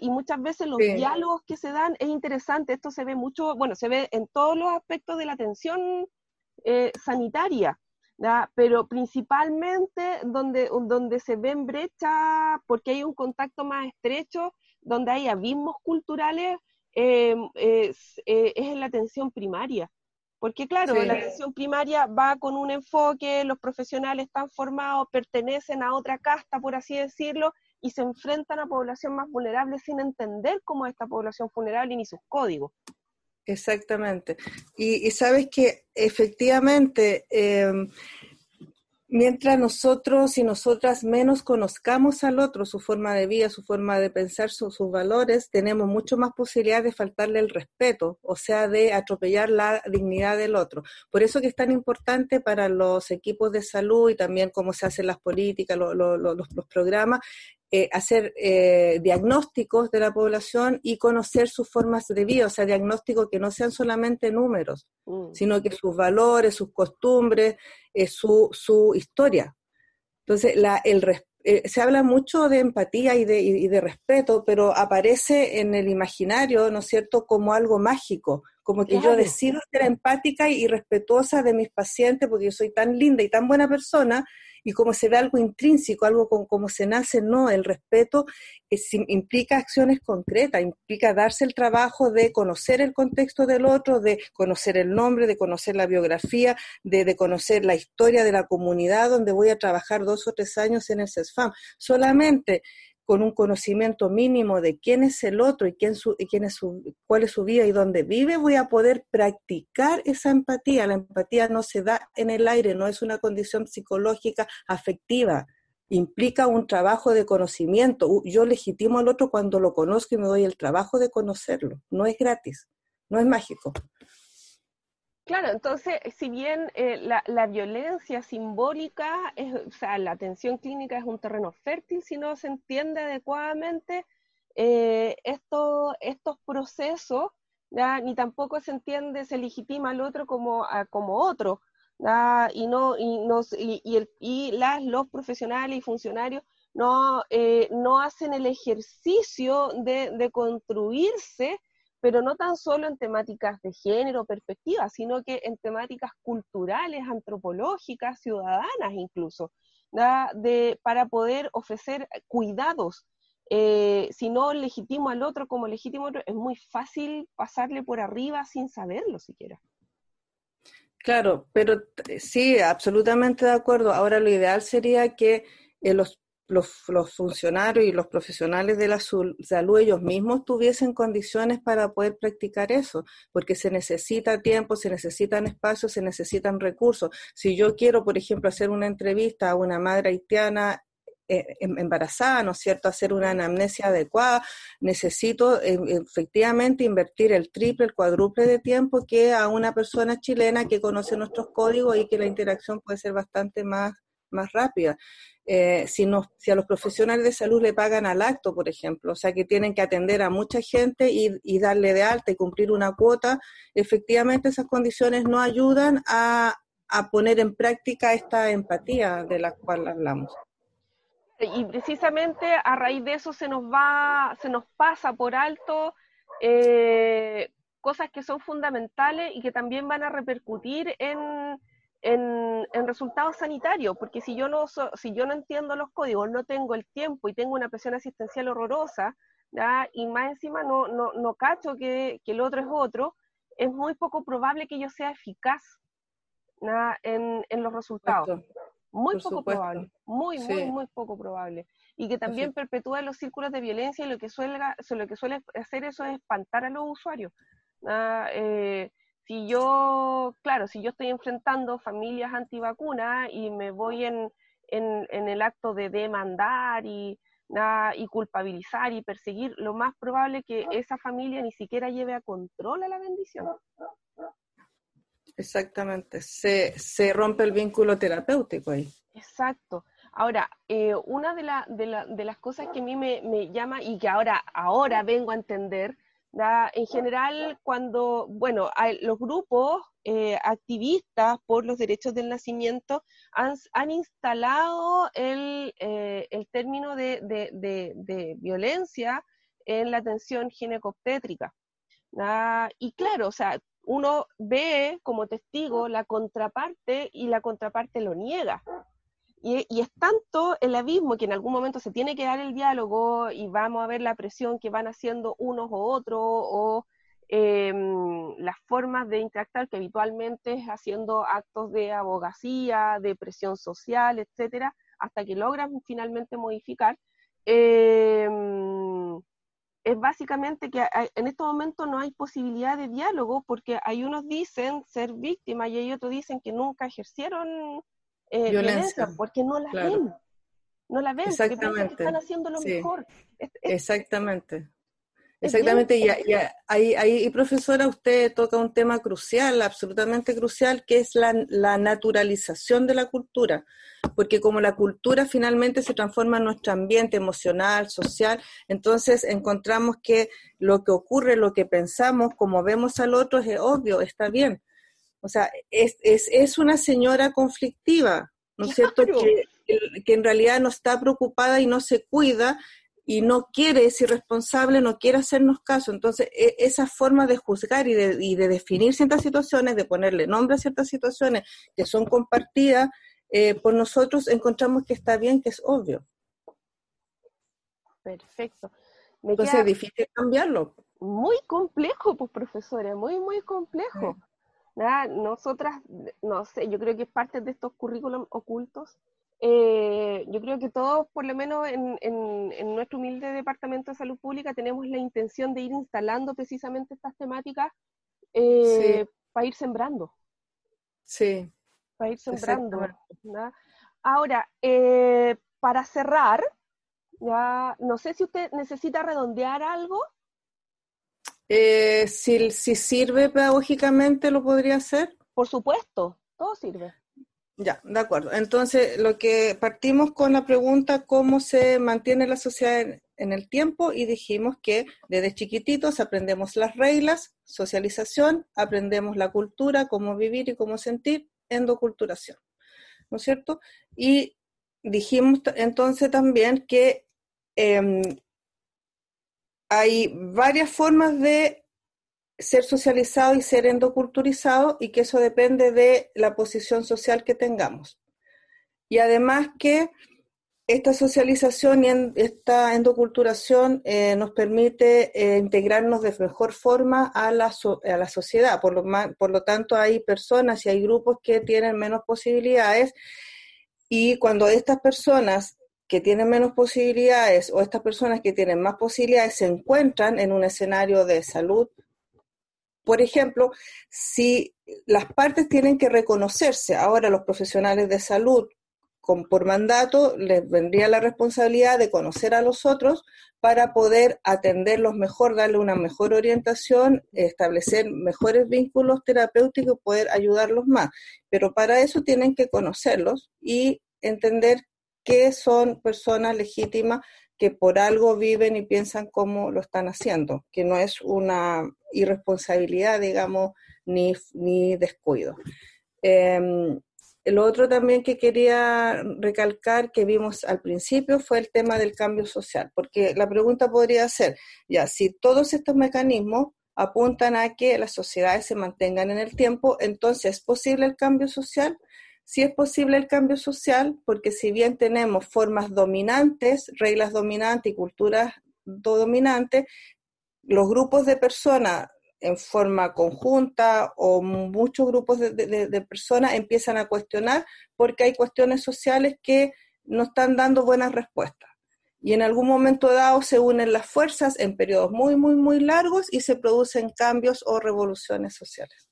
Y muchas veces los diálogos que se dan es interesante, esto se ve mucho, bueno, se ve en todos los aspectos de la atención eh, sanitaria, pero principalmente donde, donde se ven brechas, porque hay un contacto más estrecho, donde hay abismos culturales, eh, es, eh, es en la atención primaria. Porque claro, la atención primaria va con un enfoque, los profesionales están formados, pertenecen a otra casta, por así decirlo, y se enfrentan a población más vulnerable sin entender cómo es esta población vulnerable ni sus códigos. Exactamente. Y, sabes que efectivamente, em, mientras nosotros y nosotras menos conozcamos al otro, su forma de vida, su forma de pensar, sus valores, tenemos mucho más posibilidad de faltarle el respeto, o sea, de atropellar la dignidad del otro. Por eso que es tan importante para los equipos de salud y también cómo se hacen las políticas, los, los programas, eh, hacer eh, diagnósticos de la población y conocer sus formas de vida, o sea, diagnósticos que no sean solamente números, mm. sino que sus valores, sus costumbres, eh, su, su, historia. Entonces, la, el, se habla mucho de empatía y de, y de, respeto, pero aparece en el imaginario, ¿no es cierto?, como algo mágico, como que yo decido ser empática y respetuosa de mis pacientes porque yo soy tan linda y tan buena persona y como se ve algo intrínseco, algo con como se nace, no, el respeto implica acciones concretas, implica darse el trabajo de conocer el contexto del otro, de conocer el nombre, de conocer la biografía, de, de conocer la historia de la comunidad donde voy a trabajar dos o tres años en el CESFAM. Solamente con un conocimiento mínimo de quién es el otro y quién, su, y quién es su, cuál es su vida y dónde vive, voy a poder practicar esa empatía. La empatía no se da en el aire, no es una condición psicológica afectiva, implica un trabajo de conocimiento. Yo legitimo al otro cuando lo conozco y me doy el trabajo de conocerlo. No es gratis, no es mágico. Claro, entonces, si bien eh, la, violencia simbólica, es, o sea, la atención clínica es un terreno fértil, si no se entiende adecuadamente eh, estos procesos, ni tampoco se entiende, se legitima al otro como, como otro, y, no, y, nos, y, y, las, los profesionales y funcionarios no, eh, no hacen el ejercicio de, de construirse pero no tan solo en temáticas de género, perspectiva, sino que en temáticas culturales, antropológicas, ciudadanas incluso, de, para poder ofrecer cuidados. Eh, si no legitimo al otro como legítimo, es muy fácil pasarle por arriba sin saberlo siquiera. Claro, pero sí, absolutamente de acuerdo. Ahora lo ideal sería que eh, los los, funcionarios y los profesionales de la salud ellos mismos tuviesen condiciones para poder practicar eso, porque se necesita tiempo, se necesitan espacios, se necesitan recursos. Si yo quiero, por ejemplo, hacer una entrevista a una madre haitiana eh, em, embarazada, ¿no es cierto?, hacer una anamnesia adecuada, necesito eh, efectivamente invertir el triple, el cuádruple de tiempo que a una persona chilena que conoce nuestros códigos y que la interacción puede ser bastante más, más rápida. Eh, si, si a los profesionales de salud le pagan al acto, por ejemplo, o sea que tienen que atender a mucha gente y, darle de alta y cumplir una cuota, efectivamente esas condiciones no ayudan a, poner en práctica esta empatía de la cual hablamos. Y precisamente a raíz de eso se nos va, se nos pasa por alto eh, cosas que son fundamentales y que también van a repercutir en, en, resultados sanitarios, porque si yo, no si yo no entiendo los códigos, no tengo el tiempo y tengo una presión asistencial horrorosa, y más encima no, no, no cacho que, que, el otro es otro, es muy poco probable que yo sea eficaz en, en, los resultados. Muy poco probable, muy, muy, muy poco probable. Y que también perpetúa los círculos de violencia y lo que suele, lo que suele hacer eso es espantar a los usuarios. Eh, si yo, claro, si yo estoy enfrentando familias antivacunas y me voy en, en, el acto de demandar y, y culpabilizar y perseguir, lo más probable es que esa familia ni siquiera lleve a control a la bendición. Exactamente, se, se rompe el vínculo terapéutico ahí. Exacto. Ahora, eh, una de, la, de, la, de, las cosas que a mí me, me, llama y que ahora, ahora vengo a entender en general, cuando, bueno, los grupos eh, activistas por los derechos del nacimiento han, han instalado el, eh, el término de, violencia en la atención ginecobstétrica. Y claro, o sea, uno ve como testigo la contraparte y la contraparte lo niega. Y, es tanto el abismo que en algún momento se tiene que dar el diálogo y vamos a ver la presión que van haciendo unos o otros o em, las formas de interactuar que habitualmente es haciendo actos de abogacía, de presión social, etcétera, hasta que logran finalmente modificar. eh, es básicamente que en estos momentos no hay posibilidad de diálogo porque hay unos dicen ser víctimas y hay otros dicen que nunca ejercieron eh, Violencia. violencia porque no la Claro. ven. No la ven, porque piensan que están haciendo lo Sí. mejor. Es- es- Exactamente. Exactamente, y, ahí, ahí, y profesora, usted toca un tema crucial, absolutamente crucial, que es la, la naturalización de la cultura, porque como la cultura finalmente se transforma en nuestro ambiente emocional, social, entonces encontramos que lo que ocurre, lo que pensamos, como vemos al otro, es obvio, está bien. O sea, es, es, es una señora conflictiva, ¿no es cierto? Que, que en realidad no está preocupada y no se cuida y no quiere, es irresponsable, no quiere hacernos caso. Entonces, e- esa forma de juzgar y de, y de definir ciertas situaciones, de ponerle nombre a ciertas situaciones que son compartidas, eh, por nosotros encontramos que está bien, que es obvio. Perfecto. Me Entonces es difícil cambiarlo. muy complejo, pues profesores, muy, muy complejo. Nada, nosotras, no sé, yo creo que es parte de estos currículums ocultos. Eh, yo creo que todos, por lo menos en, en- en nuestro humilde departamento de salud pública, tenemos la intención de ir instalando precisamente estas temáticas eh, para ir sembrando, Sí. para ir sembrando. ¿ya? Ahora, eh, para cerrar, ya, no sé si usted necesita redondear algo. Eh, si, si sirve pedagógicamente, lo podría hacer. Por supuesto, todo sirve. Ya, de acuerdo. Entonces, lo que partimos con la pregunta, ¿cómo se mantiene la sociedad en, en el tiempo? Y dijimos que desde chiquititos aprendemos las reglas, socialización, aprendemos la cultura, cómo vivir y cómo sentir, endoculturación. ¿No es cierto? Y dijimos entonces también que em, hay varias formas de ser socializado y ser endoculturizado y que eso depende de la posición social que tengamos. Y además que esta socialización y esta endoculturación eh, nos permite eh, integrarnos de mejor forma a la, a la sociedad. Por lo, por lo tanto, hay personas y hay grupos que tienen menos posibilidades y cuando estas personas que tienen menos posibilidades o estas personas que tienen más posibilidades se encuentran en un escenario de salud, por ejemplo, si las partes tienen que reconocerse, ahora los profesionales de salud con, por mandato les vendría la responsabilidad de conocer a los otros para poder atenderlos mejor, darle una mejor orientación, establecer mejores vínculos terapéuticos, poder ayudarlos más. Pero para eso tienen que conocerlos y entender que son personas legítimas que por algo viven y piensan cómo lo están haciendo, que no es una irresponsabilidad, digamos, ni, ni descuido. Eh, lo otro también que quería recalcar que vimos al principio fue el tema del cambio social, porque la pregunta podría ser, ya, si todos estos mecanismos apuntan a que las sociedades se mantengan en el tiempo, entonces ¿es posible el cambio social? Sí es posible el cambio social, porque si bien tenemos formas dominantes, reglas dominantes y culturas dominantes, los grupos de personas en forma conjunta o muchos grupos de, de, de, personas empiezan a cuestionar porque hay cuestiones sociales que no están dando buenas respuestas. Y en algún momento dado se unen las fuerzas en periodos muy, muy, muy largos y se producen cambios o revoluciones sociales.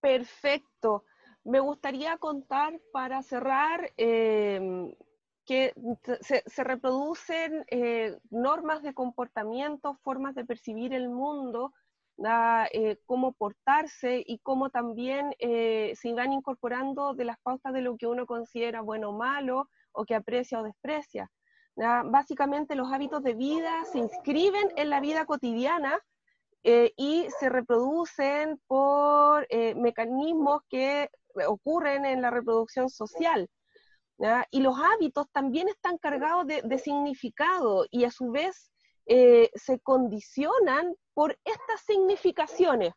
Perfecto. Me gustaría contar para cerrar eh, que se, reproducen eh, normas de comportamiento, formas de percibir el mundo, eh, cómo portarse y cómo también se van incorporando de las pautas de lo que uno considera bueno o malo o que aprecia o desprecia. Básicamente los hábitos de vida se inscriben en la vida cotidiana eh, y se reproducen por eh, mecanismos que ocurren en la reproducción social. ¿ya? Y los hábitos también están cargados de, significado y a su vez eh, se condicionan por estas significaciones.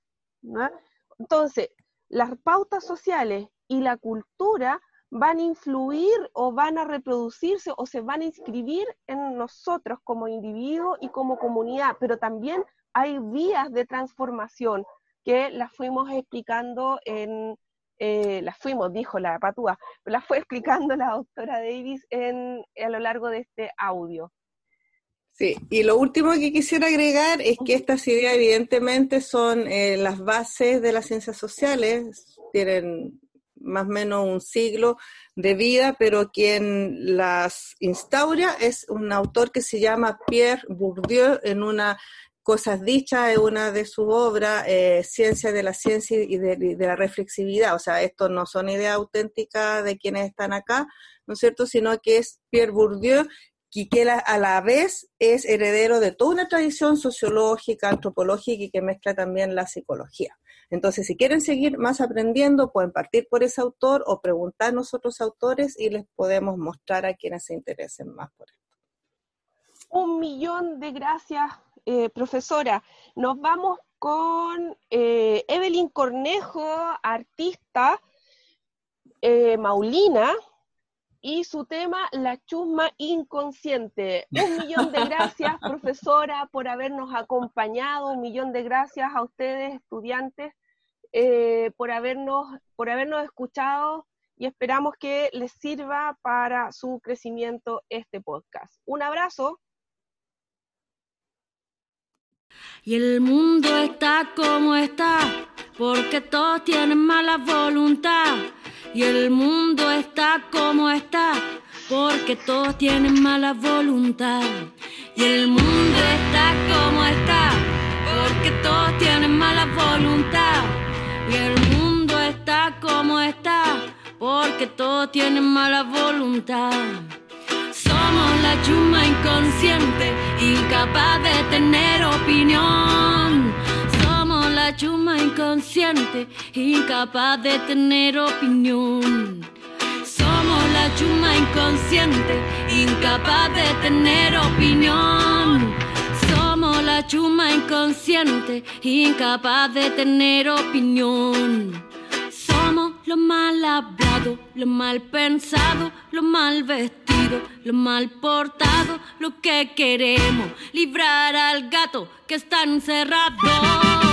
Entonces, las pautas sociales y la cultura van a influir o van a reproducirse o se van a inscribir en nosotros como individuos y como comunidad, pero también hay vías de transformación que las fuimos explicando en, eh, las fuimos, dijo la patúa, las fue explicando la doctora Davis en, a lo largo de este audio. Sí, y lo último que quisiera agregar es que estas ideas evidentemente son eh, las bases de las ciencias sociales, tienen más o menos un siglo de vida, pero quien las instaura es un autor que se llama Pierre Bourdieu en una Cosas Dichas, es una de sus obras, eh, Ciencia de la Ciencia y de, la Reflexividad. O sea, esto no son ideas auténticas de quienes están acá, ¿no es cierto? Sino que es Pierre Bourdieu que la- a la vez es heredero de toda una tradición sociológica, antropológica y que mezcla también la psicología. Entonces, si quieren seguir más aprendiendo, pueden partir por ese autor o preguntarnos otros autores y les podemos mostrar a quienes se interesen más por esto. Un millón de gracias, eh, profesora. Nos vamos con eh, Evelyn Cornejo, artista, eh, Maulina, y su tema, La chusma inconsciente. Un millón de gracias, profesora, por habernos acompañado. Un millón de gracias a ustedes, estudiantes, eh, por, habernos, por habernos escuchado y esperamos que les sirva para su crecimiento este podcast. Un abrazo. Y el mundo está como está, porque todos tienen mala voluntad. Y el mundo está como está, porque todos tienen mala voluntad. Y el mundo está como está, porque todos tienen mala voluntad. Y el mundo está como está, porque todos tienen mala voluntad. Somos la chuma inconsciente, incapaz de tener opinión. Somos la chuma inconsciente, incapaz de tener opinión. Somos la chuma inconsciente, incapaz de tener opinión. Somos la chuma inconsciente, incapaz de tener opinión. Somos lo mal hablado, lo mal pensado, lo mal vestido, lo mal portado, lo que queremos, librar al gato que está encerrado.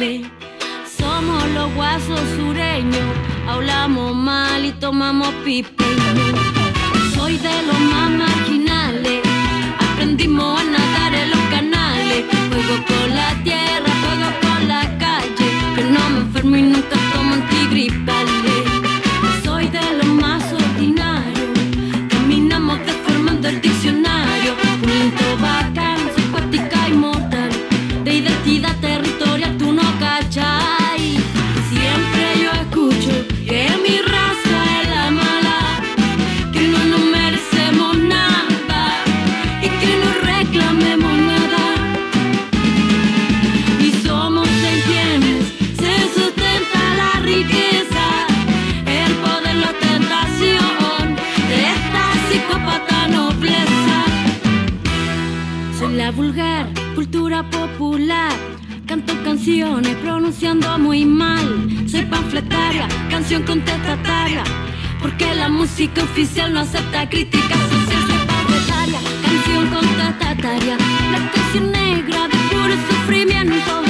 Somos los guasos sureños, hablamos mal y tomamos pipeño. Soy de los más marginales, aprendimos a nadar en los canales. Juego con la tierra, juego con la calle, que no me enfermo y nunca tomo antigripales. Soy de los más ordinarios, caminamos deformando el diccionario. Cultura popular. Canto canciones pronunciando muy mal. Soy panfletaria, canción contestataria. Porque la música oficial no acepta críticas sociales. Soy panfletaria, canción contestataria. La canción negra de puro sufrimiento.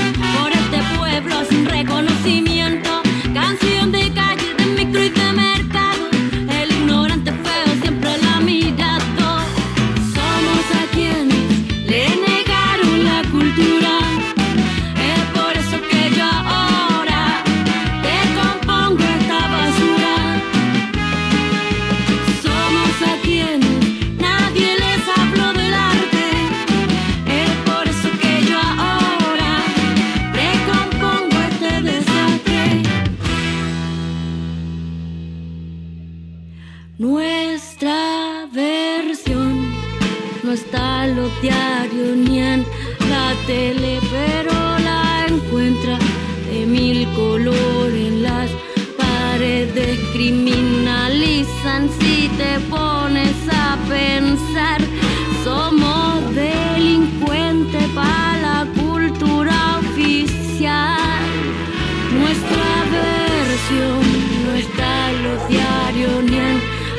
está los diarios ni en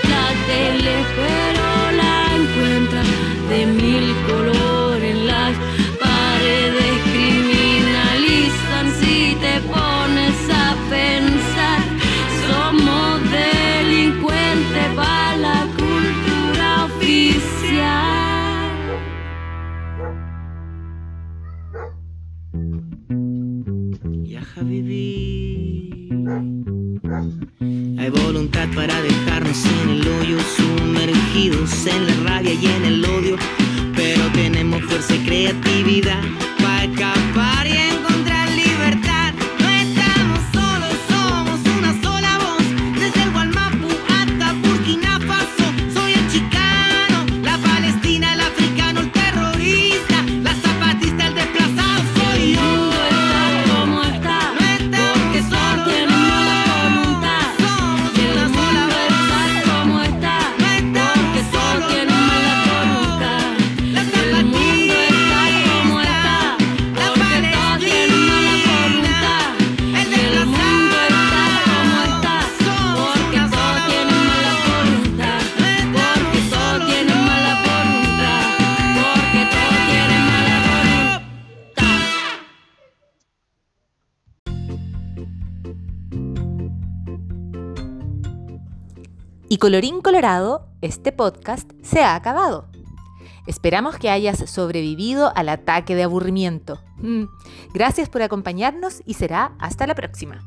la tele. colorín colorado, este podcast se ha acabado. Esperamos que hayas sobrevivido al ataque de aburrimiento. Mm. Gracias por acompañarnos y será hasta la próxima.